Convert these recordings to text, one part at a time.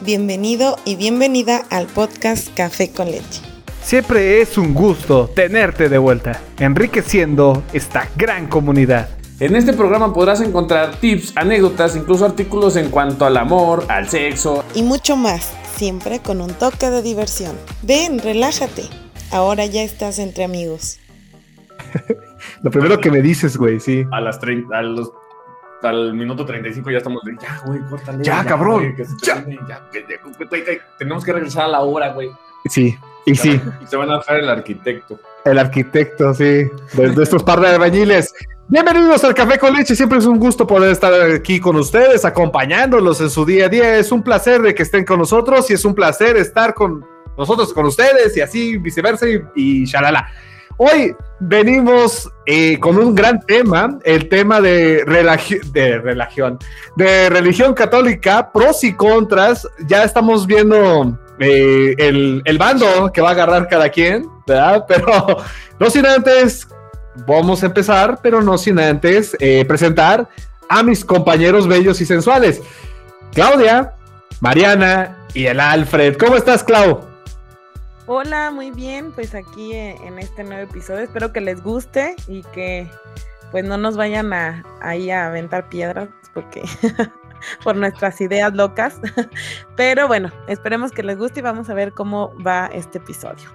Bienvenido y bienvenida al podcast Café con leche. Siempre es un gusto tenerte de vuelta, enriqueciendo esta gran comunidad. En este programa podrás encontrar tips, anécdotas, incluso artículos en cuanto al amor, al sexo y mucho más, siempre con un toque de diversión. Ven, relájate. Ahora ya estás entre amigos. Lo primero que me dices, güey, sí. A las 30, a los al minuto 35 ya estamos de, ya, güey, córtale. Ya, cabrón. ya. tenemos que regresar a la hora, güey. Sí, y sí. Y se van a dejar el arquitecto. El arquitecto, sí, de, estos par de albañiles. Bienvenidos al Café con Leche, siempre es un gusto poder estar aquí con ustedes, acompañándolos en su día a día. Es un placer de que estén con nosotros y es un placer estar con nosotros, con ustedes y así viceversa y, y shalala. Hoy venimos eh, con un gran tema, el tema de, de religión, de religión católica, pros y contras. Ya estamos viendo eh, el, bando que va a agarrar cada quien, ¿verdad? Pero no sin antes, vamos a empezar, pero no sin antes eh, presentar a mis compañeros bellos y sensuales. Claudia, Mariana y el Alfred. ¿Cómo estás, Clau? Hola, muy bien, pues aquí eh, en este nuevo episodio espero que les guste y que pues no nos vayan a ahí a aventar piedras porque por nuestras ideas locas, pero bueno, esperemos que les guste y vamos a ver cómo va este episodio.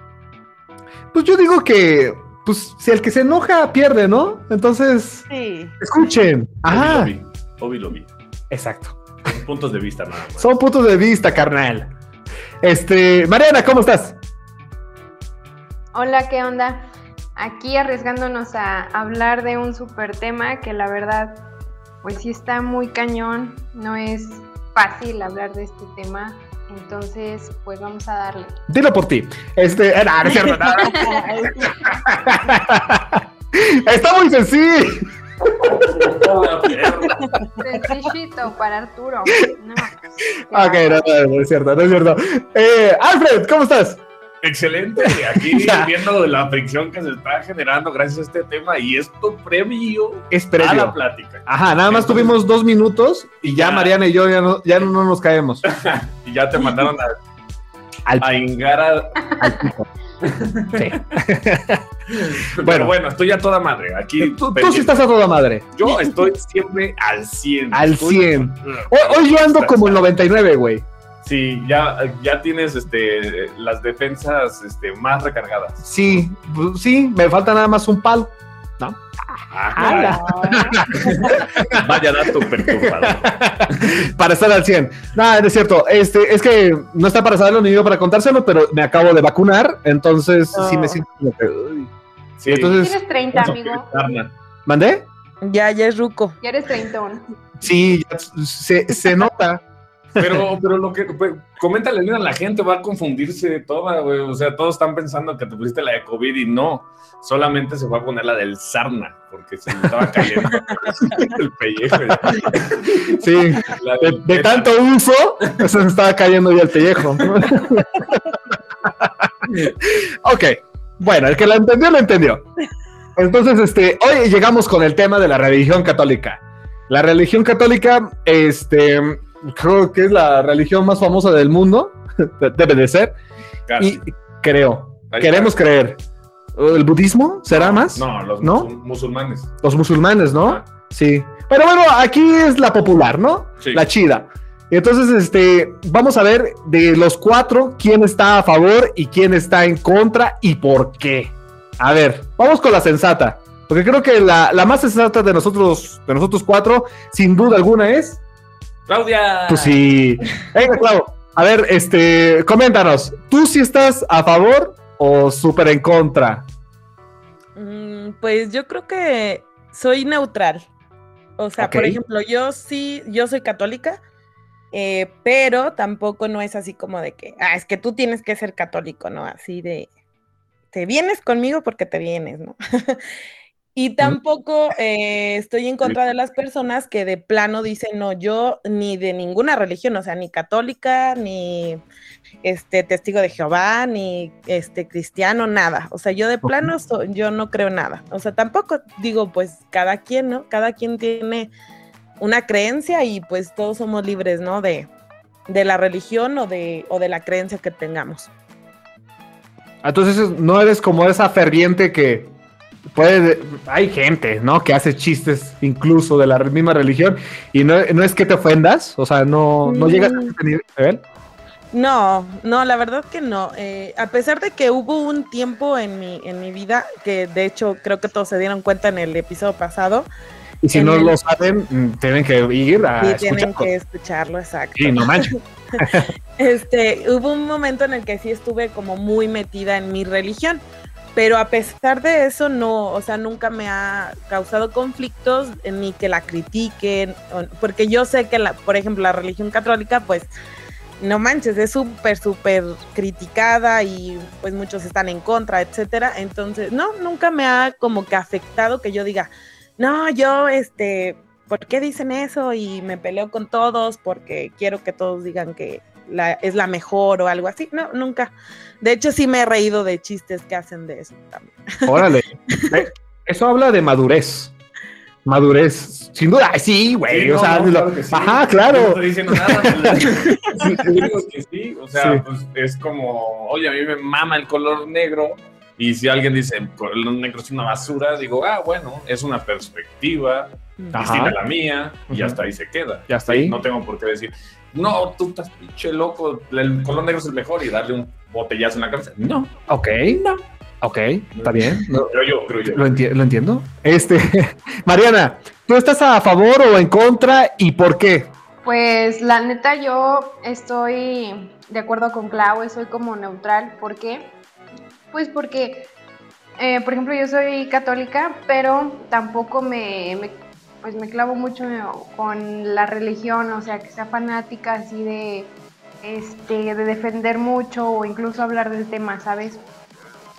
Pues yo digo que pues si el que se enoja pierde, ¿no? Entonces, sí. escuchen. Ajá. Obi lo vi. Exacto. Son puntos de vista nada más. Son puntos de vista, carnal. Este, Mariana, ¿cómo estás? Hola, ¿qué onda? Aquí arriesgándonos a hablar de un super tema que la verdad, pues sí está muy cañón, no es fácil hablar de este tema, entonces, pues vamos a darle. Dilo por ti. Este, eh, no, es cierto. Está muy sencillo. Sencillito para Arturo. No. Ok, no, no, es cierto, no es cierto. Eh, Alfred, ¿cómo estás? Excelente, aquí viendo la fricción que se está generando gracias a este tema y esto previo, es previo. a la plática. Ajá, nada más tuvimos dos minutos y ya, Mariana y yo ya no, ya no nos caemos. y ya te mandaron a, al, a ingar Sí. bueno, bueno, estoy a toda madre. Aquí tú, sí estás a toda madre. Yo estoy siempre al 100. Al 100. Hoy, hoy yo ando como el 99, güey. Sí, ya, ya tienes este, las defensas este, más recargadas. Sí, pues, sí, me falta nada más un palo, ¿no? Ah, Vaya dato perturbador. para estar al 100. No, es cierto. Este, es que no está para saberlo ni yo para contárselo, pero me acabo de vacunar, entonces sí me siento como que. Sí. Entonces, ¿Tienes 30, amigo? ¿Mandé? Ya, ya es ruco. Ya eres 30. Sí, se, se nota. Pero, pero lo que, pues, coméntale a la gente, va a confundirse toda, güey. O sea, todos están pensando que te pusiste la de COVID y no. Solamente se fue a poner la del sarna, porque se me estaba cayendo el pellejo. Sí, de, tanto uso, se me estaba cayendo ya el pellejo. ok, bueno, el que la entendió, lo entendió. Entonces, este, hoy llegamos con el tema de la religión católica. La religión católica, este, creo que es la religión más famosa del mundo, debe de ser. Y creo, queremos creer. ¿El budismo será más? No, los musulmanes. Los musulmanes, ¿no? Sí. Pero bueno, aquí es la popular, ¿no? La chida. Entonces, este, vamos a ver de los cuatro quién está a favor y quién está en contra y por qué. A ver, vamos con la sensata. Porque creo que la, la más sensata de nosotros, de nosotros cuatro, sin duda alguna, es Claudia. Pues sí. Venga, Clau. A ver, este, coméntanos. ¿Tú sí estás a favor o súper en contra? Mm, pues yo creo que soy neutral. O sea, por ejemplo, yo sí, yo soy católica, eh, pero tampoco no es así como de que, ah, es que tú tienes que ser católico, ¿no? Así de, te vienes conmigo porque te vienes, ¿no? Y tampoco eh, estoy en contra de las personas que de plano dicen, no, yo ni de ninguna religión, o sea, ni católica, ni este testigo de Jehová, ni este cristiano, nada. O sea, yo de plano yo no creo nada. O sea, tampoco digo, pues cada quien, ¿no? Cada quien tiene una creencia y pues todos somos libres, ¿no? De, de la religión o de, o de la creencia que tengamos. Entonces no eres como esa ferviente que puede, hay gente, ¿no? Que hace chistes incluso de la misma religión y no, no es que te ofendas, o sea, no, no llegas a ese nivel. No, no, la verdad que no. Eh, a pesar de que hubo un tiempo en mi, en mi vida, que de hecho creo que todos se dieron cuenta en el episodio pasado. Y si no lo saben, mm, tienen que ir a sí, tienen que escucharlo, exacto. Sí, no manches. este, hubo un momento en el que sí estuve como muy metida en mi religión, pero a pesar de eso no, o sea, nunca me ha causado conflictos ni que la critiquen, porque yo sé que, la, por ejemplo, la religión católica, pues no manches, es súper, súper criticada y pues muchos están en contra, etcétera. Entonces, no, nunca me ha como que afectado que yo diga, no, yo, este, ¿por qué dicen eso? Y me peleo con todos porque quiero que todos digan que la, es la mejor o algo así. No, nunca. De hecho, sí me he reído de chistes que hacen de eso también. Órale. Eh, eso habla de madurez madurez. Sin duda, sí, güey. o sea, ajá, claro. No estoy diciendo nada. digo que sí. O sea, pues es como, oye, a mí me mama el color negro. Y si alguien dice el color negro es una basura, digo, ah, bueno, es una perspectiva distinta a la mía, y hasta ahí se queda. Ya está ahí. No tengo por qué decir, no, tú estás pinche loco, el color negro es el mejor y darle un botellazo en la cabeza. No. Ok. No. Ok, está bien. creo yo, creo yo. Lo, entiendo. Este, Mariana, ¿tú estás a favor o en contra y por qué? Pues la neta yo estoy de acuerdo con Clau soy como neutral. ¿Por qué? Pues porque, eh, por ejemplo, yo soy católica, pero tampoco me, me, pues me clavo mucho con la religión, o sea, que sea fanática así de, este, de defender mucho o incluso hablar del tema, ¿sabes?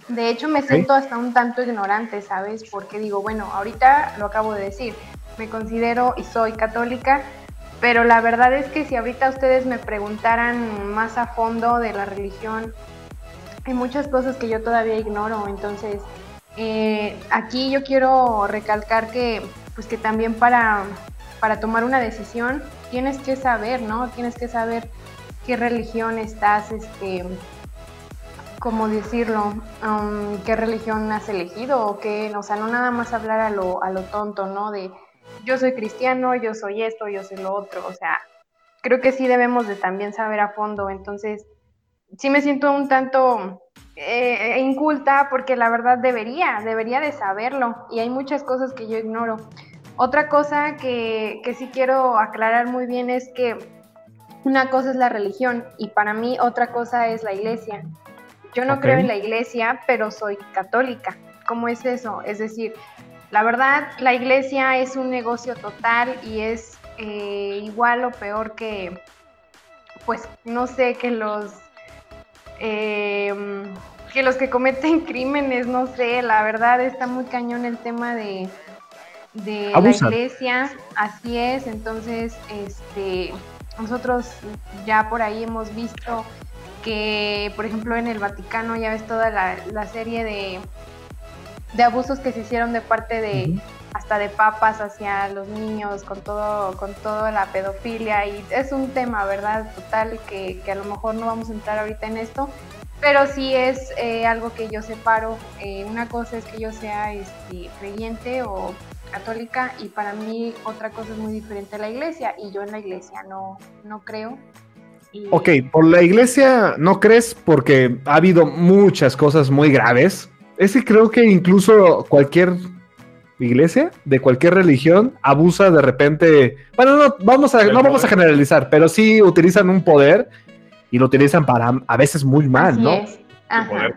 De hecho, me siento hasta un tanto ignorante, ¿sabes? Porque digo, bueno, ahorita lo acabo de decir, me considero y soy católica, pero la verdad es que si ahorita ustedes me preguntaran más a fondo de la religión, hay muchas cosas que yo todavía ignoro. Entonces, eh, aquí yo quiero recalcar que, pues que también para, para tomar una decisión tienes que saber, ¿no? Tienes que saber qué religión estás, este, ¿cómo decirlo? Um, ¿Qué religión has elegido? O qué, o sea, no nada más hablar a lo, a lo tonto, ¿no? De yo soy cristiano, yo soy esto, yo soy lo otro. O sea, creo que sí debemos de también saber a fondo. Entonces, sí me siento un tanto eh, inculta porque la verdad debería, debería de saberlo. Y hay muchas cosas que yo ignoro. Otra cosa que, que sí quiero aclarar muy bien es que una cosa es la religión y para mí otra cosa es la iglesia. Yo no creo en la iglesia, pero soy católica. ¿Cómo es eso? Es decir, la verdad, la iglesia es un negocio total y es eh, igual o peor que, pues, no sé, que los, em, que los que cometen crímenes, no sé, la verdad está muy cañón el tema de, de la iglesia, así es, entonces, este, nosotros ya por ahí hemos visto que, por ejemplo, en el Vaticano ya ves toda la, serie de, de, abusos que se hicieron de parte de hasta de papas hacia los niños con todo con toda la pedofilia y es un tema, ¿verdad? Total que, a lo mejor no vamos a entrar ahorita en esto, pero sí es eh, algo que yo separo. Eh, una cosa es que yo sea este, creyente o católica y para mí otra cosa es muy diferente a la iglesia y yo en la iglesia no, no creo Ok, por la iglesia no crees porque ha habido muchas cosas muy graves. Ese creo que incluso cualquier iglesia de cualquier religión abusa de repente. Bueno, no vamos a, no vamos a generalizar, pero sí utilizan un poder y lo utilizan para a veces muy mal, ¿no? El poder,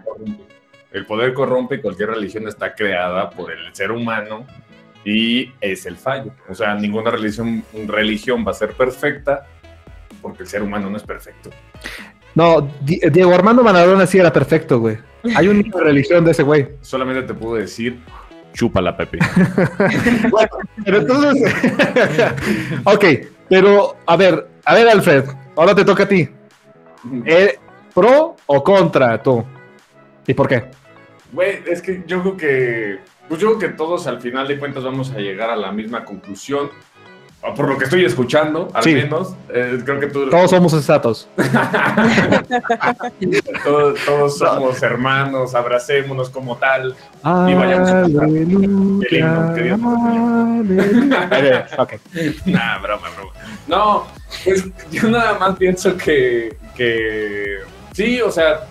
el poder corrompe y cualquier religión está creada por el ser humano y es el fallo. O sea, ninguna religión, religión va a ser perfecta porque el ser humano no es perfecto. No, Diego Armando Maradona sí era perfecto, güey. Hay una religión de ese güey. Solamente te puedo decir, chupa la Pepe. bueno, pero entonces. ok, pero a ver, a ver, Alfred, ahora te toca a ti. ¿Eh, ¿Pro o contra tú? ¿Y por qué? Güey, es que yo creo que. Pues yo creo que todos al final de cuentas vamos a llegar a la misma conclusión por lo que estoy escuchando, al Sí. menos, eh, creo que tú... Todos somos sensatos. todos, todos somos hermanos, abracémonos como tal. Y vayamos a cantar. Aleluya, El himno, querido. aleluya. Ok. Nah, broma, broma. No, pues yo nada más pienso que, que sí, o sea,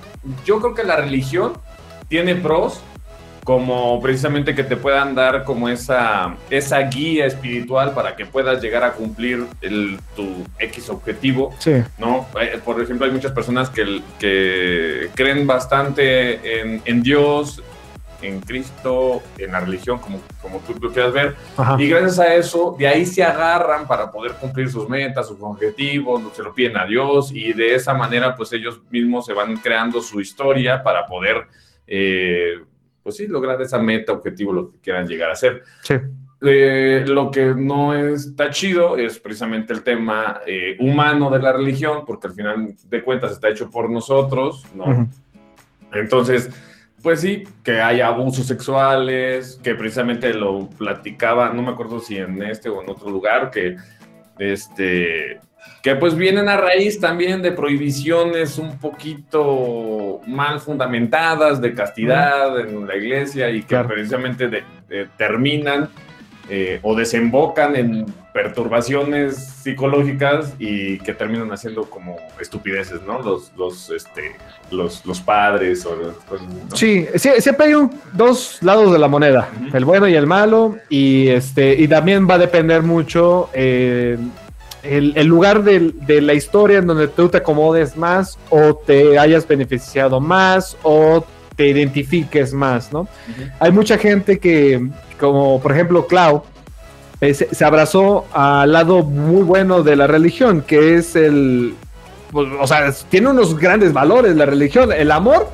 yo creo que la religión tiene pros como precisamente que te puedan dar como esa, esa guía espiritual para que puedas llegar a cumplir el, tu X objetivo, Sí. ¿no? Eh, Por ejemplo, hay muchas personas que, que creen bastante en, en Dios, en Cristo, en la religión, como, como tú lo quieras ver, Ajá. y gracias a eso, de ahí se agarran para poder cumplir sus metas, sus objetivos, se lo piden a Dios y de esa manera pues ellos mismos se van creando su historia para poder, eh, pues sí, lograr esa meta, objetivo, lo que quieran llegar a ser. Sí. Eh, lo que no está chido es precisamente el tema eh, humano de la religión, porque al final de cuentas está hecho por nosotros, ¿no? Ujú. Entonces, pues sí, que hay abusos sexuales, que precisamente lo platicaba, no me acuerdo si en este o en otro lugar, que este que pues vienen a raíz también de prohibiciones un poquito mal fundamentadas de castidad en la iglesia y que Claro. precisamente de- de- terminan eh, o desembocan en perturbaciones psicológicas y que terminan haciendo como estupideces, ¿no? Los, los, este, los, los padres o los- ¿no? Sí, sí, siempre hay un- dos lados de la moneda, el bueno y el malo, y este, y también va a depender mucho eh, el, el lugar de la historia en donde tú te acomodes más, o te hayas beneficiado más, o te identifiques más, ¿no? Hay mucha gente que, como por ejemplo Clau, eh, se, se abrazó al lado muy bueno de la religión, que es el, pues, o sea, tiene unos grandes valores la religión, el amor,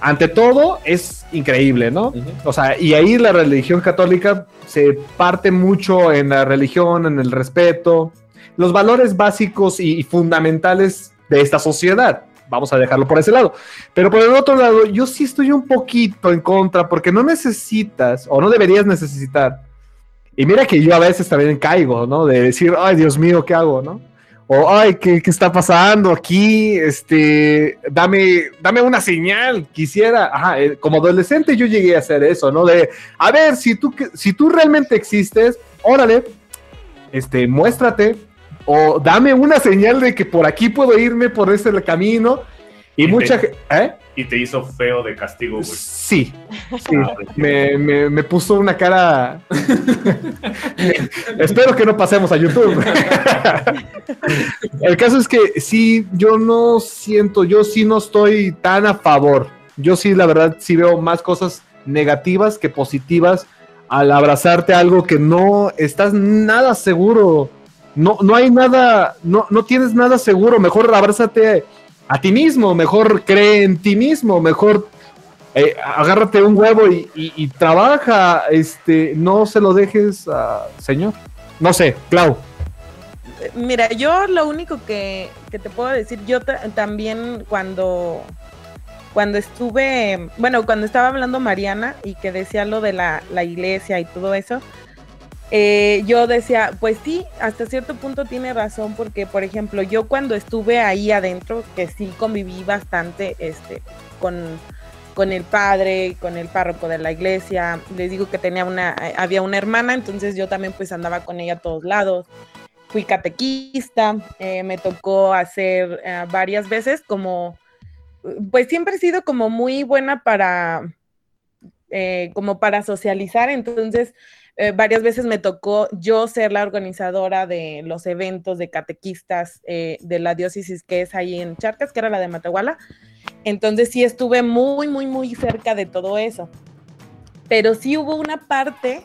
ante todo, es increíble, ¿no? O sea, y ahí la religión católica se parte mucho en la religión, en el respeto, los valores básicos y, fundamentales de esta sociedad. Vamos a dejarlo por ese lado. Pero por el otro lado, yo sí estoy un poquito en contra porque no necesitas o no deberías necesitar. Y mira que yo a veces también caigo, ¿no? De decir, ay, Dios mío, ¿qué hago, no? O, ay, ¿qué, qué está pasando aquí? Este, dame, dame una señal, quisiera. Ajá, eh, como adolescente yo llegué a hacer eso, ¿no? De, a ver, si tú, si tú realmente existes, órale, este, muéstrate, o dame una señal de que por aquí puedo irme por ese camino. Y Y mucha te- gente, ¿eh? Y te hizo feo de castigo, güey. Sí, sí. Ah. Me, me- me puso una cara. Espero que no pasemos a YouTube. El caso es que sí, yo no siento, yo sí no estoy tan a favor. Yo sí, la verdad, sí veo más cosas negativas que positivas al abrazarte a algo que no estás nada seguro. No, no hay nada, no, no tienes nada seguro. Mejor abrázate a ti mismo, mejor cree en ti mismo, mejor eh, agárrate un huevo y, y- y trabaja, este, no se lo dejes a señor. No sé, Clau. Mira, yo lo único que, que te puedo decir, yo ta- también cuando, cuando estuve, bueno, cuando estaba hablando Mariana y que decía lo de la, la iglesia y todo eso, eh, yo decía, pues sí, hasta cierto punto tiene razón, porque por ejemplo, yo cuando estuve ahí adentro, que sí conviví bastante este, con, con el padre, con el párroco de la iglesia, les digo que tenía una, eh, había una hermana, entonces yo también pues andaba con ella a todos lados. Fui catequista, eh, me tocó hacer varias veces como, pues siempre he sido como muy buena para, eh, como para socializar, entonces eh, varias veces me tocó yo ser la organizadora de los eventos de catequistas eh, de la diócesis que es ahí en Charcas, que era la de Matehuala, entonces sí estuve muy, muy, muy cerca de todo eso, pero sí hubo una parte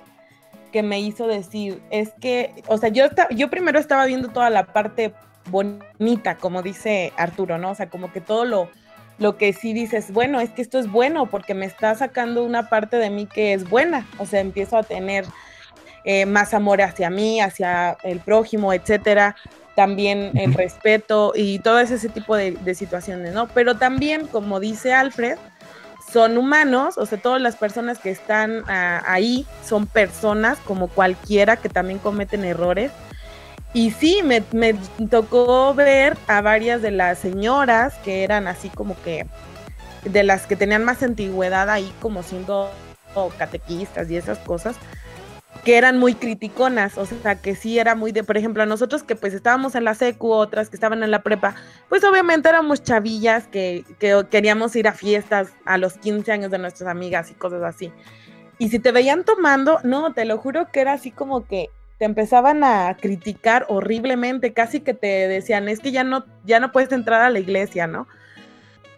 que me hizo decir, es que, o sea, yo, yo primero estaba viendo toda la parte bonita, como dice Arturo, ¿no? O sea, como que todo lo, lo que sí dices, bueno, es que esto es bueno porque me está sacando una parte de mí que es buena, o sea, empiezo a tener eh, más amor hacia mí, hacia el prójimo, etcétera, también el respeto y todo ese tipo de, de situaciones, ¿no? Pero también, como dice Alfred, son humanos, o sea, todas las personas que están ah, ahí son personas como cualquiera que también cometen errores. Y sí, me, me tocó ver a varias de las señoras que eran así como que de las que tenían más antigüedad ahí como siendo catequistas y esas cosas, que eran muy criticonas, o sea, que sí era muy de, por ejemplo, a nosotros que pues estábamos en la secu, otras que estaban en la prepa, pues obviamente éramos chavillas que, que queríamos ir a fiestas a los 15 años de nuestras amigas y cosas así. Y si te veían tomando, no, te lo juro que era así como que te empezaban a criticar horriblemente, casi que te decían, es que ya no, ya no puedes entrar a la iglesia, ¿no?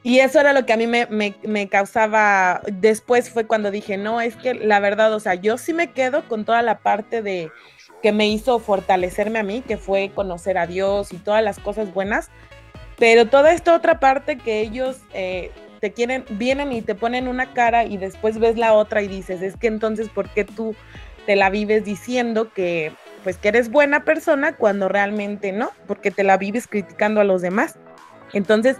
Y eso era lo que a mí me, me, causaba, después fue cuando dije, no, es que la verdad, o sea, yo sí me quedo con toda la parte de que me hizo fortalecerme a mí, que fue conocer a Dios y todas las cosas buenas, pero toda esta otra parte que ellos eh, te quieren, vienen y te ponen una cara y después ves la otra y dices, es que entonces, ¿por qué tú te la vives diciendo que, pues, que eres buena persona cuando realmente no? Porque te la vives criticando a los demás. Entonces,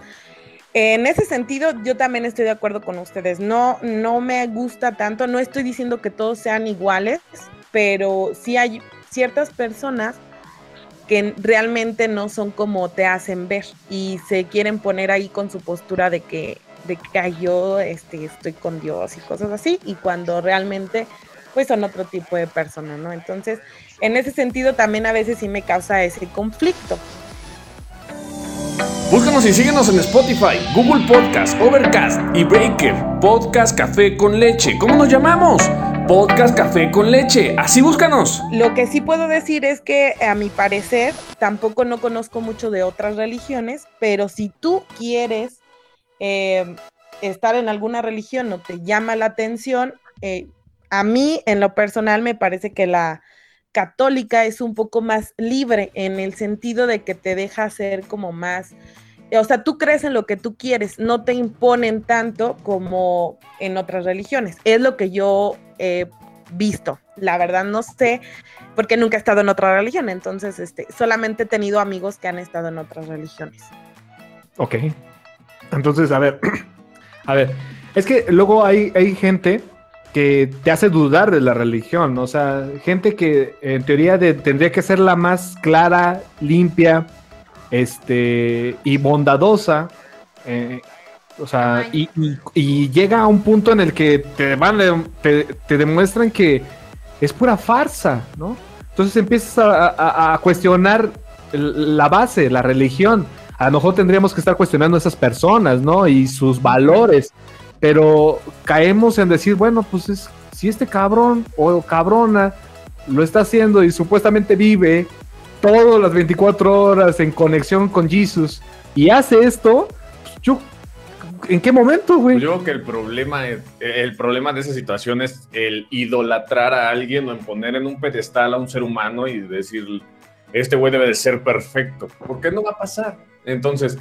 en ese sentido, yo también estoy de acuerdo con ustedes. No, no me gusta tanto, no estoy diciendo que todos sean iguales, pero sí hay ciertas personas que realmente no son como te hacen ver y se quieren poner ahí con su postura de que, de que yo este, estoy con Dios y cosas así, y cuando realmente pues son otro tipo de personas, ¿no? Entonces, en ese sentido también a veces sí me causa ese conflicto. Búscanos y síguenos en Spotify, Google Podcast, Overcast y Breaker. Podcast Café con Leche. ¿Cómo nos llamamos? Podcast Café con Leche. Así búscanos. Lo que sí puedo decir es que a mi parecer tampoco no conozco mucho de otras religiones, pero si tú quieres eh, estar en alguna religión o te llama la atención, eh, a mí en lo personal me parece que la católica es un poco más libre en el sentido de que te deja ser como más, o sea, tú crees en lo que tú quieres, no te imponen tanto como en otras religiones. Es lo que yo he visto. La verdad no sé, porque nunca he estado en otra religión, entonces este, solamente he tenido amigos que han estado en otras religiones. Ok. Entonces, a ver, a ver, es que luego hay, hay gente que te hace dudar de la religión, o sea, gente que en teoría tendría que ser la más clara, limpia, este, y bondadosa, eh, o sea, y, llega a un punto en el que te, van, te, demuestran que es pura farsa, ¿no? Entonces empiezas a, a, cuestionar la base, la religión. A lo mejor tendríamos que estar cuestionando a esas personas, ¿no? Y sus valores pero caemos en decir, bueno, pues es, si este cabrón o cabrona lo está haciendo y supuestamente vive todas las 24 horas en conexión con Jesús y hace esto, pues ¿en qué momento, güey? Yo creo que el problema, el problema de esa situación es el idolatrar a alguien o en poner en un pedestal a un ser humano y decir, este güey debe de ser perfecto, porque no va a pasar. Entonces,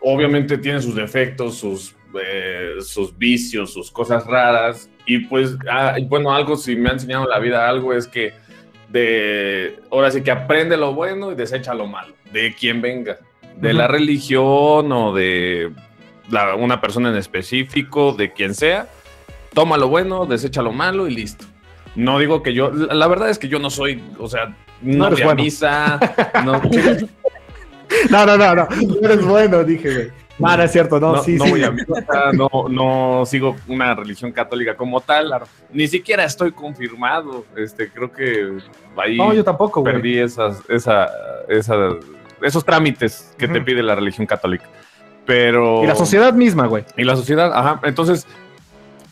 obviamente tiene sus defectos, sus eh, sus vicios, sus cosas raras. Y pues, ah, bueno, algo, si me ha enseñado la vida algo, es que de, ahora sí que aprende lo bueno y desecha lo malo, de quien venga, de la religión o de una persona en específico, de quien sea, toma lo bueno, desecha lo malo y listo. No digo que yo, la, verdad es que yo no soy, o sea, no, no misa, no, no, no, no, no, eres bueno, dije, güey. Ah, no es cierto, no, no sí, no sí. Voy a no, no sigo una religión católica como tal. Ni siquiera estoy confirmado. Este, creo que ahí no, yo tampoco, perdí esas, esa, esa, esos trámites que te pide la religión católica. Pero. Y la sociedad misma, güey. Y la sociedad, ajá. Entonces,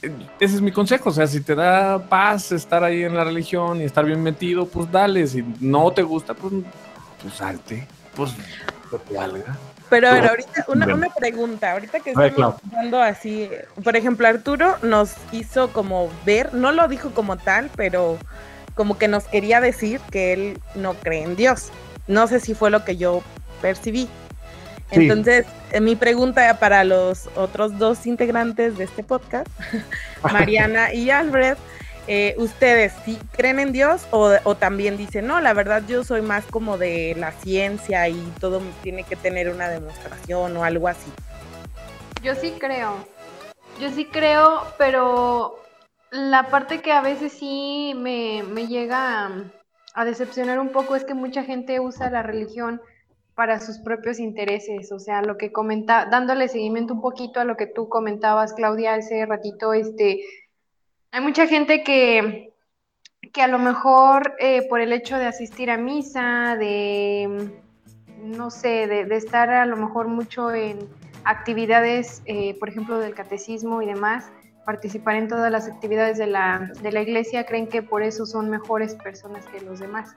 ese es mi consejo. O sea, si te da paz estar ahí en la religión y estar bien metido, pues dale. Si no te gusta, pues, pues salte. Pues. Pero ahorita, una, una, pregunta, ahorita que estamos hablando así, por ejemplo, Arturo nos hizo como ver, no lo dijo como tal, pero como que nos quería decir que él no cree en Dios. No sé si fue lo que yo percibí. Entonces, eh, mi pregunta para los otros dos integrantes de este podcast, Mariana y Alfred, eh, ¿ustedes sí creen en Dios o, también dicen, no, la verdad yo soy más como de la ciencia y todo tiene que tener una demostración o algo así? Yo sí creo, yo sí creo, pero la parte que a veces sí me, llega a decepcionar un poco es que mucha gente usa la religión para sus propios intereses, o sea, lo que comenta, dándole seguimiento un poquito a lo que tú comentabas, Claudia, hace ratito, este, hay mucha gente que, que a lo mejor eh, por el hecho de asistir a misa, de, no sé, de, estar a lo mejor mucho en actividades, eh, por ejemplo, del catecismo y demás, participar en todas las actividades de la, de la iglesia, creen que por eso son mejores personas que los demás.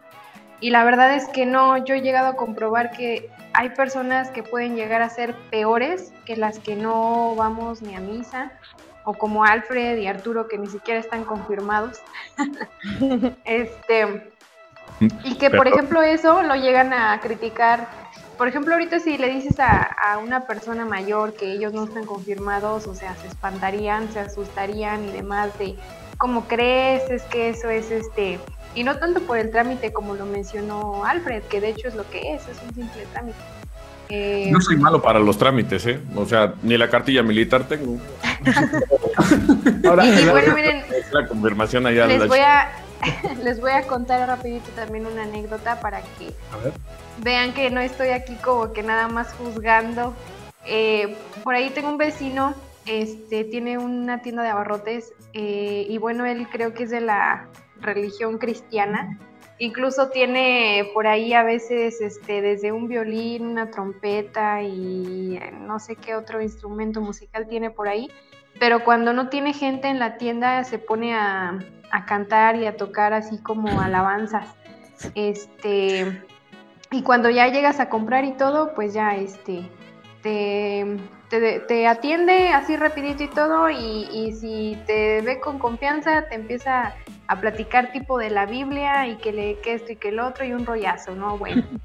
Y la verdad es que no, yo he llegado a comprobar que hay personas que pueden llegar a ser peores que las que no vamos ni a misa, o como Alfred y Arturo que ni siquiera están confirmados. este, y que por ejemplo eso lo llegan a criticar. Por ejemplo, ahorita si le dices a, a, una persona mayor que ellos no están confirmados, o sea, se espantarían, se asustarían y demás de, ¿cómo crees? Es que eso es este y no tanto por el trámite como lo mencionó Alfred, que de hecho es lo que es, es un simple trámite. Eh, no soy malo para los trámites, ¿eh? O sea, ni la cartilla militar tengo. Ahora, y, bueno, miren, la confirmación allá. Les, voy a, les voy a contar rapidito también una anécdota para que vean que no estoy aquí como que nada más juzgando. Eh, por ahí tengo un vecino, este, tiene una tienda de abarrotes eh, y bueno, él creo que es de la religión cristiana. Incluso tiene por ahí a veces este, desde un violín, una trompeta y eh, no sé qué otro instrumento musical tiene por ahí. Pero cuando no tiene gente en la tienda se pone a, a cantar y a tocar así como alabanzas. Este, y cuando ya llegas a comprar y todo, pues ya este, te, te, atiende así rapidito y todo y, y, si te ve con confianza te empieza a platicar tipo de la Biblia y que le que esto y que el otro y un rollazo, ¿no? Bueno.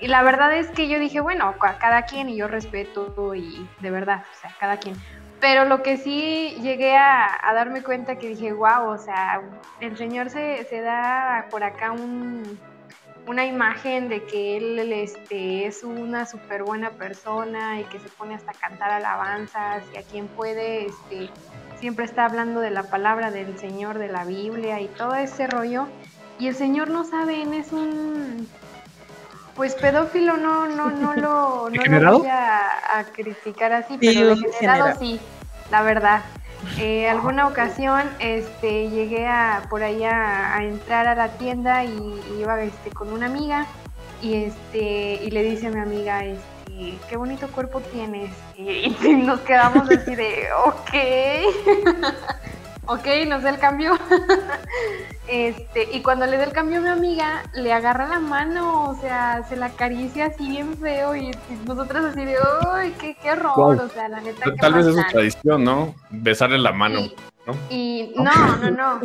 Y la verdad es que yo dije, bueno, a cada quien y yo respeto y de verdad, o sea, cada quien. Pero lo que sí llegué a, darme cuenta que dije, wow, o sea, el Señor se, se da por acá un, una imagen de que él este, es una súper buena persona y que se pone hasta a cantar alabanzas y a quien puede este, siempre está hablando de la palabra del Señor, de la Biblia y todo ese rollo. Y el Señor no sabe, es un pues pedófilo no, no, no lo, no voy a, criticar así, pero degenerado sí, la verdad. Eh, alguna ocasión este, llegué a, por ahí a, entrar a la tienda y, iba este, con una amiga y, este, y le dice a mi amiga, este, qué bonito cuerpo tienes. Y, nos quedamos así de, ok, ok, nos da el cambio. este, y cuando le da el cambio a mi amiga, le agarra la mano, o sea, se la acaricia así bien feo y, nosotros así de, uy, qué, qué horror, o sea, la neta. Tal vez es su tradición, ¿no? Besarle la mano. Y no, no, no.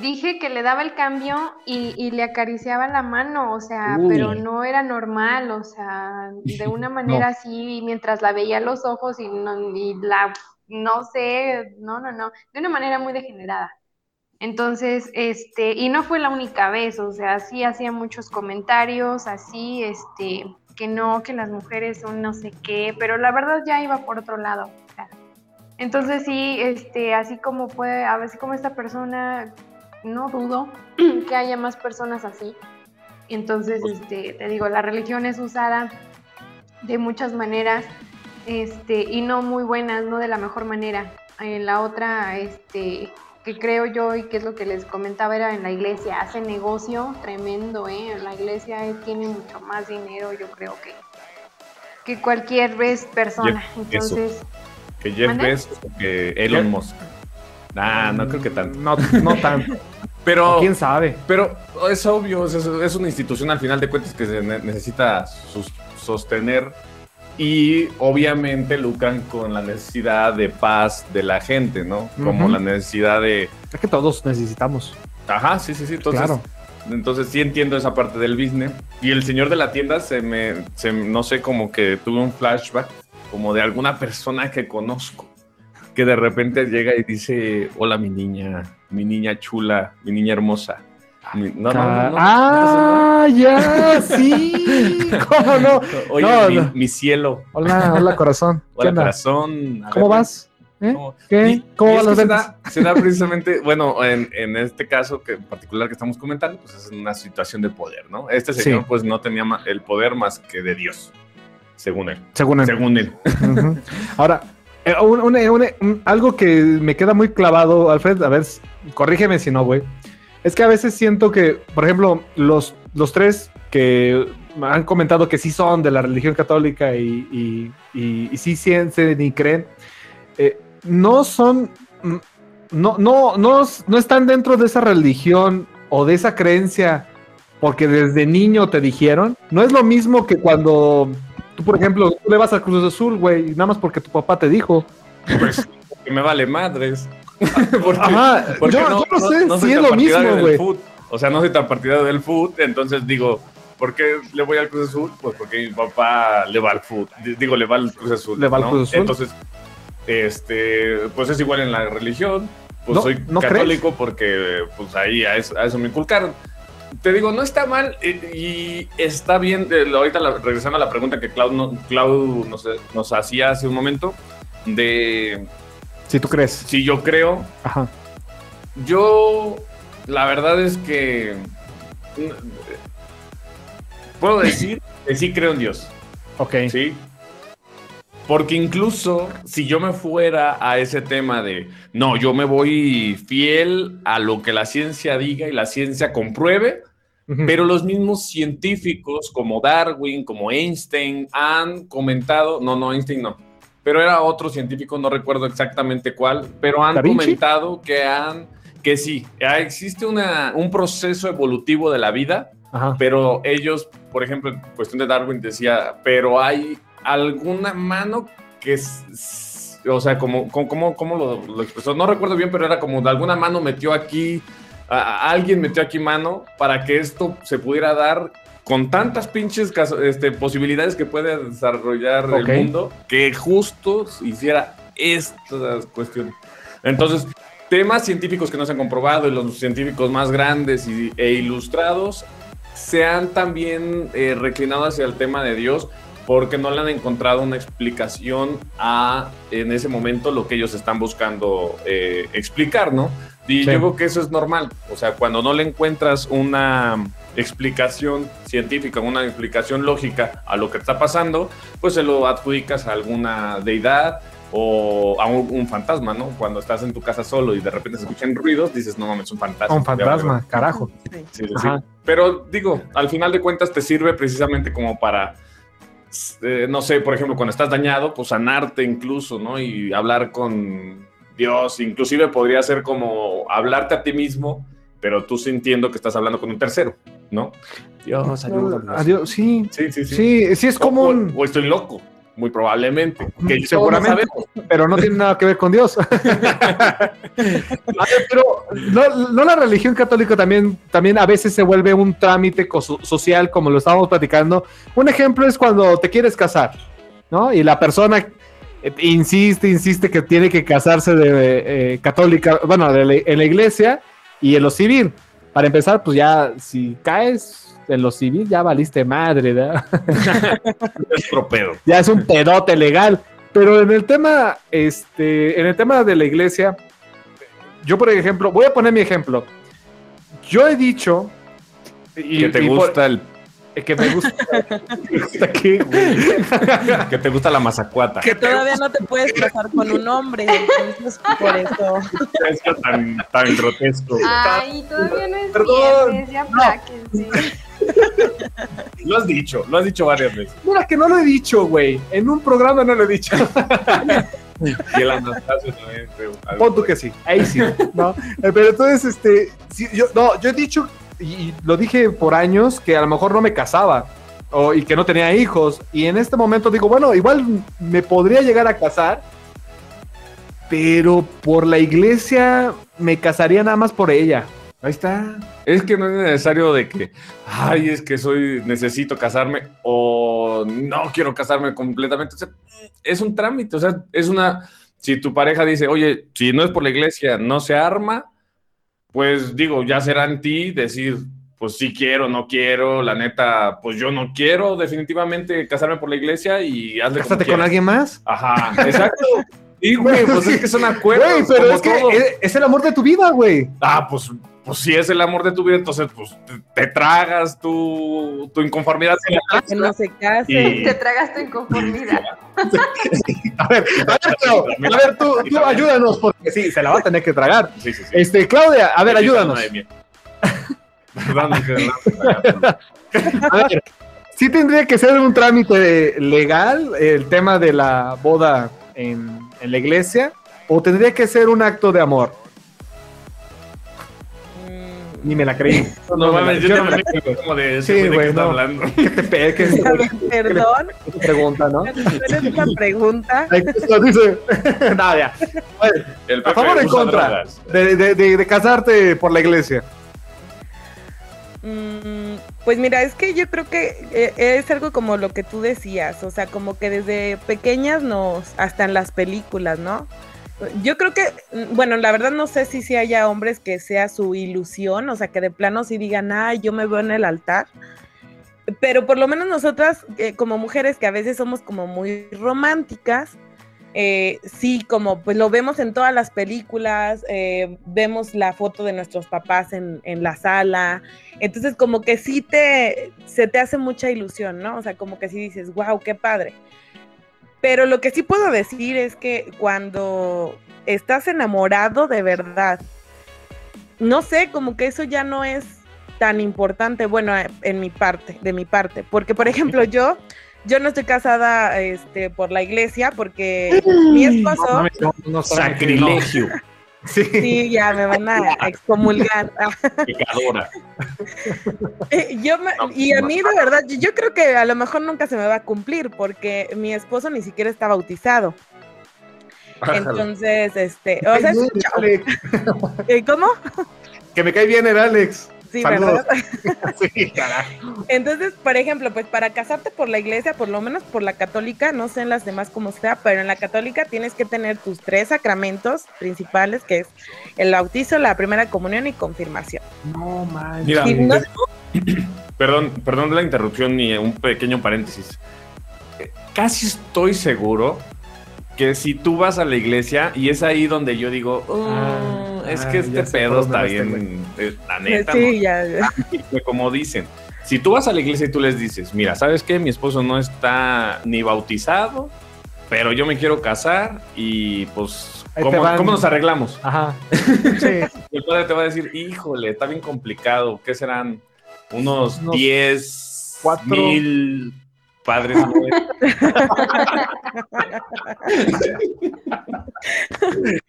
Dije que le daba el cambio y, le acariciaba la mano, o sea, pero no era normal, o sea, de una manera así, mientras la veía a los ojos y, no, y la, no sé, no, no, no, de una manera muy degenerada. Entonces, este, y no fue la única vez, o sea, sí hacía muchos comentarios, así, este, que no, que las mujeres son no sé qué, pero la verdad ya iba por otro lado. Entonces sí, este, así como puede, así como esta persona, no dudo que haya más personas así. Entonces, este, te digo, la religión es usada de muchas maneras, este, y no muy buenas, no de la mejor manera. En la otra, este, que creo yo y que es lo que les comentaba era en la iglesia, hace negocio tremendo, ¿eh? La iglesia tiene mucho más dinero, yo creo que, que cualquier vez persona. Entonces, que Jeff Bezos o que Elon Musk. Nah, no creo que tanto. No, no tanto. Pero, ¿Quién sabe? Pero es obvio, es, una institución al final de cuentas que se necesita sostener y obviamente lucran con la necesidad de paz de la gente, ¿no? Como la necesidad de... Es que todos necesitamos. Ajá, sí, sí, sí. Entonces, claro. Entonces sí entiendo esa parte del business. Y el señor de la tienda se me, se, no sé, como que tuve un flashback como de alguna persona que conozco, que de repente llega y dice, hola mi niña, mi niña chula, mi niña hermosa. no, no, no, Ah, ya, sí. ¿Cómo no? Oye, mi, cielo. Hola, hola corazón. Hola corazón. ¿Cómo vas? ¿Eh? No. ¿Qué? Y- ¿Cómo y van se da, se da precisamente, bueno, en, en este caso que en particular que estamos comentando, pues es una situación de poder, ¿no? Este señor Sí. pues no tenía el poder más que de Dios, según él. Según él. Según él. Ahora, eh, un- un- un- un- algo que me queda muy clavado, Alfred, a ver, corrígeme si no, güey. Es que a veces siento que, por ejemplo, los, los tres que han comentado que sí son de la religión católica y, y, y- y sí sienten y creen, eh, no son, mm, no, no, no, no están dentro de esa religión o de esa creencia porque desde niño te dijeron. No es lo mismo que cuando tú, por ejemplo, tú le vas a Cruz Azul, güey, nada más porque tu papá te dijo. Pues que me vale madres. Porque- Ajá, porque yo, yo no, sé soy si es lo mismo, güey. O sea, no soy tan partidario del foot, entonces digo, ¿por qué le voy al Cruz Azul? Pues porque mi papá le va al foot. Digo, le va al Cruz Azul. Le va al ¿no? Cruz Azul. Entonces, este, pues es igual en la religión. Pues No, soy ¿no católico porque pues ahí a eso, a eso me inculcaron. Te digo, no está mal y está bien. ahorita la- regresando a la pregunta que Clau, no- Clau nos, nos hacía hace un momento, de Si tú crees. si yo creo, Ajá. yo, la verdad es que puedo decir que sí creo en Dios, Ok. ¿sí? Porque incluso si yo me fuera a ese tema de, no, yo me voy fiel a lo que la ciencia diga y la ciencia compruebe, pero los mismos científicos como Darwin, como Einstein, han comentado, no, no, Einstein no, pero era otro científico, no recuerdo exactamente cuál, pero han comentado que han, que sí, ah, existe una, un proceso evolutivo de la vida, Ajá. pero ellos, por ejemplo, en cuestión de Darwin decía, pero hay alguna mano que es, o sea, como, como, como, lo, lo expresó, no recuerdo bien, pero era como de alguna mano metió aquí, a- a alguien metió aquí mano para que esto se pudiera dar con tantas pinches este, posibilidades que puede desarrollar Ok. el mundo, que justo hiciera estas cuestiones. Entonces, temas científicos que no se han comprobado y los científicos más grandes y- e ilustrados se han también eh, reclinado hacia el tema de Dios porque no le han encontrado una explicación a, en ese momento, lo que ellos están buscando eh, explicar, ¿no? Y Sí. yo creo que eso es normal. O sea, cuando no le encuentras una explicación científica, una explicación lógica a lo que está pasando, pues se lo adjudicas a alguna deidad o a un, un fantasma, ¿no? Cuando estás en tu casa solo y de repente se escuchan ruidos, dices, no mames, un fantasma. Un fantasma, carajo. Sí. Sí. Pero digo, al final de cuentas te sirve precisamente como para, eh, no sé, por ejemplo, cuando estás dañado, pues sanarte incluso, ¿no? Y hablar con Dios, inclusive podría ser como hablarte a ti mismo, pero tú sintiendo que estás hablando con un tercero, ¿no? Dios, ayúdame. Adiós, sí. Sí, sí, sí. Sí, sí es O- común, O, o estoy loco, muy probablemente. Que seguramente, pero no tiene nada que ver con Dios. Pero no, no la religión católica también, también a veces se vuelve un trámite social, como lo estábamos platicando. Un ejemplo es cuando te quieres casar, ¿no? Y la persona eh, insiste, insiste que tiene que casarse de eh, católica, bueno, de la- en la iglesia y en lo civil. Para empezar, pues ya, si caes en lo civil, ya valiste madre, ¿verdad? es tropedo. ya es un pedote legal. Pero en el tema, este, en el tema de la iglesia, yo por ejemplo, voy a poner mi ejemplo. Yo he dicho y, Que te y por- gusta el, que me gusta, me gusta qué, güey. que te gusta la mazacuata. Que todavía no te puedes casar con un hombre, entonces por eso. Es que tan, tan grotesco. Ay, todavía no es Perdón. viernes, ya apláquense. Lo has dicho, lo has dicho varias veces. Mira que no lo he dicho, güey. En un programa no lo he dicho. Y el Anastasio también. Pon tú que sí, ahí sí, ¿no? Eh, Pero entonces, este, sí, yo, no, yo he dicho, y, lo dije por años, que a lo mejor no me casaba, o, y que no tenía hijos, y en este momento digo, bueno, igual me podría llegar a casar, pero por la iglesia me casaría nada más por ella. Ahí está. Es que no es necesario de que, ay, es que soy, necesito casarme o no quiero casarme completamente. O sea, es un trámite, o sea, es una, si tu pareja dice, oye, si no es por la iglesia, no se arma, pues digo, ya será en ti decir, pues sí quiero, no quiero, la neta, pues yo no quiero definitivamente casarme por la iglesia y hazle Cásate con alguien más. Ajá, exacto. Sí, güey, pues es que son acuerdos. Güey, pero es que es el amor de tu vida, güey. Ah, pues, pues si es el amor de tu vida, entonces pues te, te tragas tu, tu inconformidad. en la Que no se case. Y- Te tragas tu inconformidad. A ver, a ver, a ver, tú, tú ayúdanos, porque sí, se la va a tener que tragar. Sí, sí, sí. Este, Claudia, a ver, ayúdanos. que- A ver, sí tendría que ser un trámite legal el tema de la boda en, en la iglesia, o tendría que ser un acto de amor. Ni me la creí. No mames, yo yo no me la me como de Sí, güey qué está no. hablando. ¿Qué te pe- qué- perdón, qué te pregunta, no? ¿cuál es la pregunta? Dice. Nada, ya. Bueno, El ¿A favor o en contra? de, de- de- de casarte por la iglesia. Mm, Pues mira, es que yo creo que eh, es algo como lo que tú decías, o sea, como que desde pequeñas nos, hasta en las películas, ¿no? Yo creo que, mm, bueno, la verdad no sé si sí haya hombres que sea su ilusión, o sea, que de plano sí digan, ay, yo me veo en el altar, pero por lo menos nosotras eh, como mujeres que a veces somos como muy románticas, eh, sí, como pues lo vemos en todas las películas, eh, vemos la foto de nuestros papás en, en la sala, entonces como que sí te, se te hace mucha ilusión, ¿no? O sea, como que sí dices, wow, qué padre. Pero lo que sí puedo decir es que cuando estás enamorado de verdad, no sé, como que eso ya no es tan importante, bueno, eh, en mi parte, de mi parte, porque por ejemplo yo, yo no estoy casada este, por la iglesia porque mi esposo, No, no, Sacrilegio. Sí. sí, ya me van a excomulgar. Eh, yo me- y a mí de verdad, yo- creo que a lo mejor nunca se me va a cumplir porque mi esposo ni siquiera está bautizado. Entonces, este, o sea, es. Eh, ¿Cómo? Que me cae bien el Alex. Sí, Saludos. ¿verdad? Sí, carajo. Entonces, por ejemplo, pues para casarte por la iglesia, por lo menos por la católica, no sé en las demás cómo sea, pero en la católica tienes que tener tus tres sacramentos principales, que es el bautizo, la primera comunión y confirmación. No manches. Mira, Sí, no- perdón, perdón la interrupción y un pequeño paréntesis. Eh, Casi estoy seguro que si tú vas a la iglesia y es ahí donde yo digo, "Oh, Ah, es ah, que este pedo está este bien, eh, la neta, sí, ya. ya. ¿no? como dicen. Si tú vas a la iglesia y tú les dices, mira, ¿sabes qué? Mi esposo no está ni bautizado, pero yo me quiero casar y pues, ¿cómo, van. cómo nos arreglamos? Ajá. Sí. El padre te va a decir, híjole, está bien complicado. ¿Qué serán? Unos Unos 10 cuatro. mil padres. nuevos.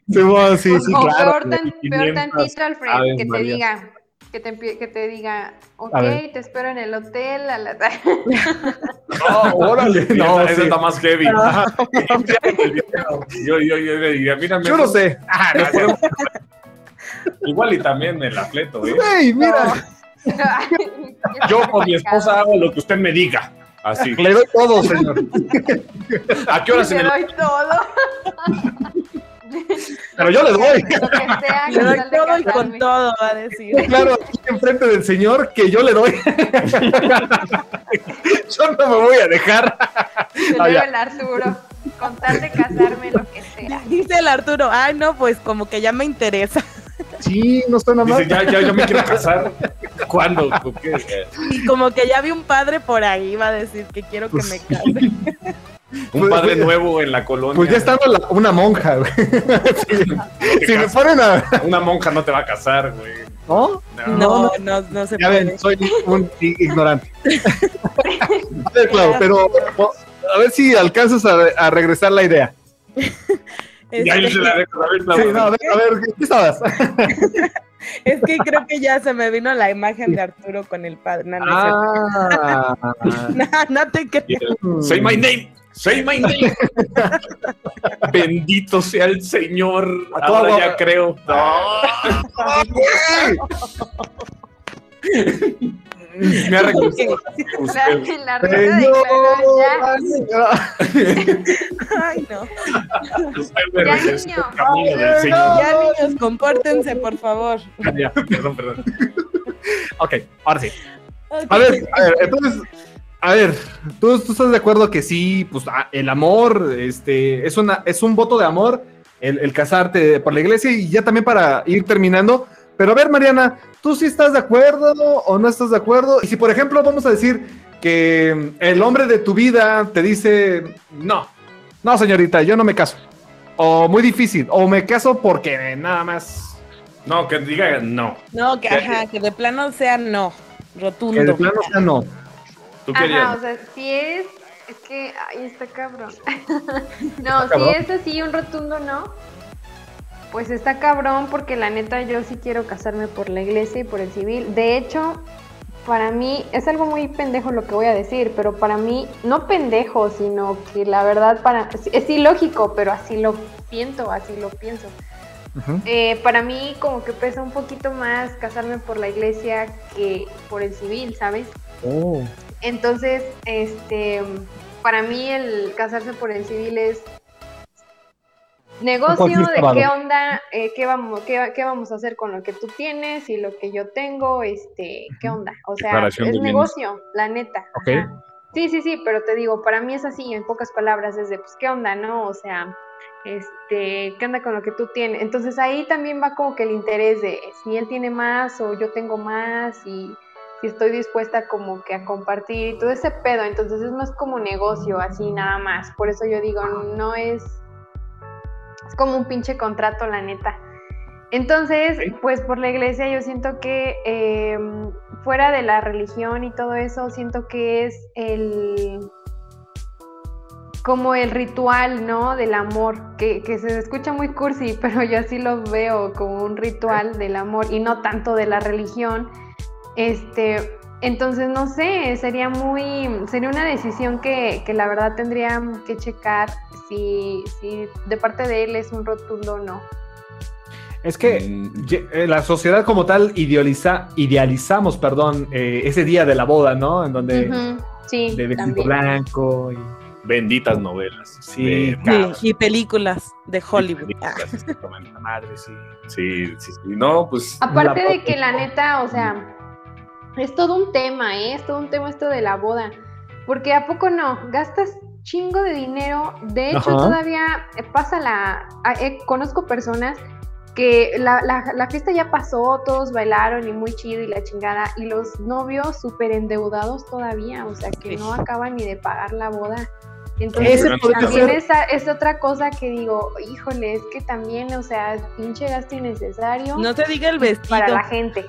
Sí, bueno, sí, sí, o claro. peor, tan- peor 500 tantito, Alfred, Aves que te diga, que te, empie- que te diga, ok, te espero en el hotel a la No, órale. No, esa, está más heavy. yo, yo, yo le diría, mira, Yo no sé. Ah, no. Igual y también me la fleto, ¿eh? Mira, Yo con mi esposa hago lo que usted me diga. Así. le doy todo, señor. ¿A qué horas en Te el doy todo. Pero yo le doy. Lo que sea, Le con doy todo y con todo, va a decir. Claro, aquí enfrente del señor que yo le doy. Yo no me voy a dejar. Te Ah, el Arturo. Con tal de casarme, lo que sea. Dice el Arturo, ay no, pues como que ya me interesa. Sí, no estoy nada Dice, ya, ya, yo me quiero casar. ¿Cuándo? ¿Con qué? Y como que ya vi un padre por ahí, va a decir que quiero que me case. Un padre nuevo en la colonia. Pues ya estando la- una monja, güey. Si, si me ponen a. Una monja no te va a casar, güey. ¿No? No, no, no, se Ya puede. ven, soy un ignorante. A ver, Clau, pero a ver si alcanzas a, a regresar la idea. Ya yo Este, se la dejo, a ver, Sí, no, a ver, a ver, ¿qué estabas? Es que creo que ya se me vino la imagen de Arturo con el padre. No, no, Ah, no, no te creas. Say my name. Say my name. Bendito sea el Señor. A Ahora guapa- ya creo. Me ha regresado. La, la Rita declaró ya. Señor. Ay, no. Ya, regresó niño. al camino del Señor. Ya, niños, compórtense, por favor. Ya, perdón, perdón. Ok, ahora sí. Ok. A ver, a ver, entonces, a ver, ¿tú, tú estás de acuerdo que sí, pues ah, el amor, este, es una, es un voto de amor, el, el casarte por la iglesia, y ya también para ir terminando. Pero a ver, Mariana, ¿tú sí estás de acuerdo o no estás de acuerdo? Y si, por ejemplo, vamos a decir que el hombre de tu vida te dice, no, no, señorita, yo no me caso. O muy difícil, o me caso porque nada más. No, que diga no. No, que, ajá, que de plano sea no, rotundo. Que de plano sea no. Tú Ajá, querías. o sea, si es, es que, ay, está cabrón. no, Está si es así un rotundo no, pues está cabrón porque la neta yo sí quiero casarme por la iglesia y por el civil. De hecho, para mí es algo muy pendejo lo que voy a decir, pero para mí, no pendejo, sino que la verdad para, es ilógico, pero así lo siento, así lo pienso. Eh, para mí como que pesa un poquito más casarme por la iglesia que por el civil, ¿sabes? Oh. Entonces, este, para mí el casarse por el civil es negocio de qué onda, eh, qué vamos, qué, qué vamos a hacer con lo que tú tienes y lo que yo tengo, este, qué onda. O sea, es bienes. negocio, la neta. Ok. ajá. Sí, sí, sí, pero te digo, para mí es así, en pocas palabras, es de, pues, qué onda, ¿no? O sea, este, ¿qué onda con lo que tú tienes? Entonces ahí también va como que el interés de si él tiene más o yo tengo más y si estoy dispuesta como que a compartir y todo ese pedo, entonces es más como negocio, así nada más. Por eso yo digo, no es, es como un pinche contrato, la neta. Entonces, pues por la iglesia yo siento que eh, fuera de la religión y todo eso, siento que es el como el ritual, ¿no? Del amor, que, que se escucha muy cursi, pero yo así lo veo como un ritual del amor y no tanto de la religión. Este, entonces no sé, sería muy, sería una decisión que, que la verdad tendría que checar si, si de parte de él es un rotundo o no. Es que Mm. eh, la sociedad como tal idealiza, idealizamos, perdón, eh, ese día de la boda, ¿no? En donde Sí, de vestido también. blanco y Benditas novelas. Sí, De- claro. Sí, y películas de Hollywood. Ah, películas. La madre, sí. Sí, sí, sí. No, pues. Aparte La- de que la neta, o sea, es todo un tema, ¿eh? Es todo un tema esto de la boda. Porque ¿a poco no? Gastas chingo de dinero. De hecho, Ajá. todavía pasa la... eh, conozco personas que la, la- la fiesta ya pasó, todos bailaron y muy chido y la chingada. Y los novios súper endeudados todavía, o sea, que no acaban ni de pagar la boda. Entonces, también esa es otra cosa que digo, híjole, es que también, o sea, pinche gasto innecesario No se diga el vestido. para la gente.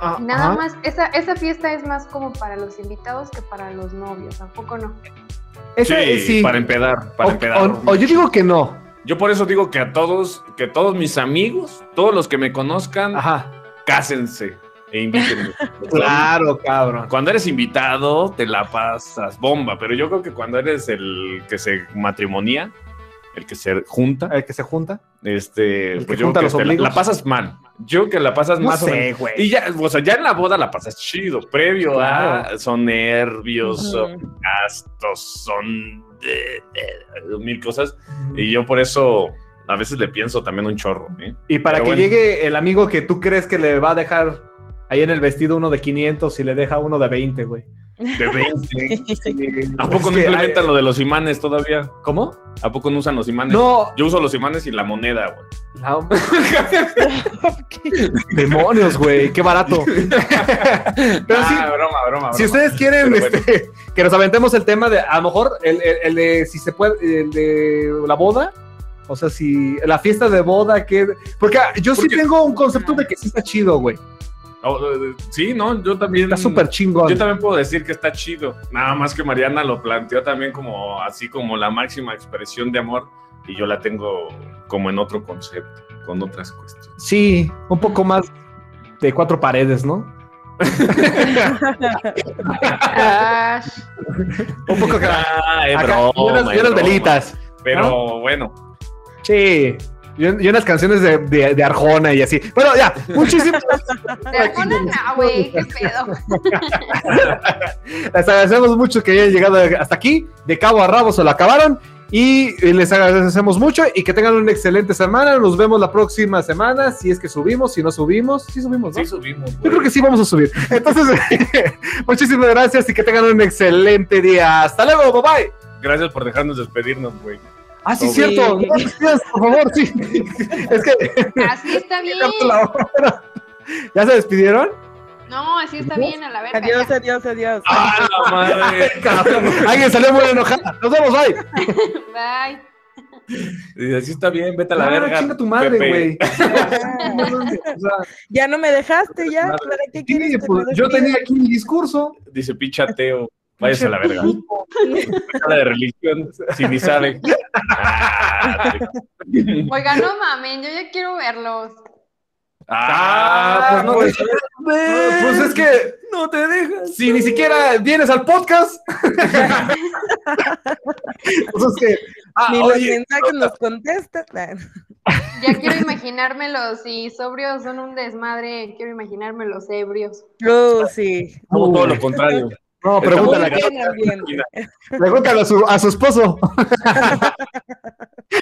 Ah, Nada más, esa, esa fiesta es más como para los invitados que para los novios, tampoco no. Sí, sí. para empedar. Para O- empedar. o- o yo digo que no. Yo por eso digo que a todos, que todos mis amigos, todos los que me conozcan, Ajá. cásense e invítenme. Claro, cabrón. Cuando eres invitado, te la pasas bomba, pero yo creo que cuando eres el que se matrimonia, el que se junta, El que se junta. este, El que pues yo junta creo los que te la, la pasas mal. Yo que la pasas No más o sé, menos. güey. Y ya, o sea, ya en la boda la pasas chido. Previo a son nervios, son gastos, son eh, eh, mil cosas. Y yo por eso a veces le pienso también un chorro. ¿eh? Y para Pero que bueno. llegue el amigo que tú crees que le va a dejar ahí en el vestido uno de 500 y le deja uno de 20, güey. De 20. ¿A Es poco no implementan hay- lo de los imanes todavía? ¿Cómo? ¿A poco no usan los imanes? No. Yo uso los imanes y la moneda, güey. No. Demonios, güey. Qué barato. Pero sí, ah, broma, broma, si broma. ustedes quieren bueno. este, que nos aventemos el tema de, a lo mejor, el, el- el de si se puede, el de la boda, o sea, si la fiesta de boda, que. Porque yo sí tengo un concepto de que sí está chido, güey. Oh, eh, sí, no, yo también. Está súper chingón. Yo también puedo decir que está chido. Nada más que Mariana lo planteó también como así como la máxima expresión de amor y yo la tengo como en otro concepto, con otras cuestiones. Sí, un poco más de cuatro paredes, ¿no? Un poco que. Ah, velitas. Pero bueno, Sí. Y, un- y unas canciones de, de- de Arjona y así. Bueno, ya, muchísimas de Arjona no, güey, qué pedo. Les agradecemos mucho que hayan llegado hasta aquí. De cabo a rabo se lo acabaron. Y les agradecemos mucho y que tengan una excelente semana. Nos vemos la próxima semana. Si es que subimos, si no subimos, sí subimos, ¿no? Sí subimos. Yo creo que sí vamos a subir. Entonces, muchísimas gracias y que tengan un excelente día. Hasta luego, bye bye. Gracias por dejarnos despedirnos, güey. Ah, sí, Sí. cierto. No, gracias, por favor, sí. Es que Así está bien. ¿Ya se despidieron? No, así está bien, a la verga. Adiós, ya. adiós, adiós. ¡Ah, la madre! Alguien salió muy enojado. Nos vemos, bye. Bye. Y así está bien, vete a la Ah, verga. chinga tu madre, güey. Ya no me dejaste, ya. ¿Para qué quieres sí, pues, yo tenía aquí mi discurso. Dice pichateo. Váyase a la verga. Habla de religión, si ni sabe. Ah, Oiga, no mamen, yo ya quiero verlos. Ah, pues no pues, te- no, pues es que no te dejas. si ni siquiera vienes al podcast. pues es que. Ah, Ni los oye, mensajes nos contestan. Ya quiero imaginármelos. Si sobrios son un desmadre, quiero imaginármelos ebrios. Oh, sí. Como todo lo contrario. No, pregúntale, a- pregúntale a, su, a su esposo.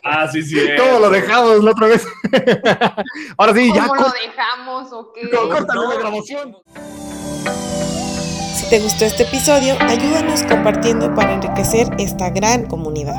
Ah, sí, sí. ¿Cómo lo dejamos la otra vez? Ahora sí, ya. ¿Cómo lo dejamos o qué? Córtale la grabación. Si te gustó este episodio, ayúdanos compartiendo para enriquecer esta gran comunidad.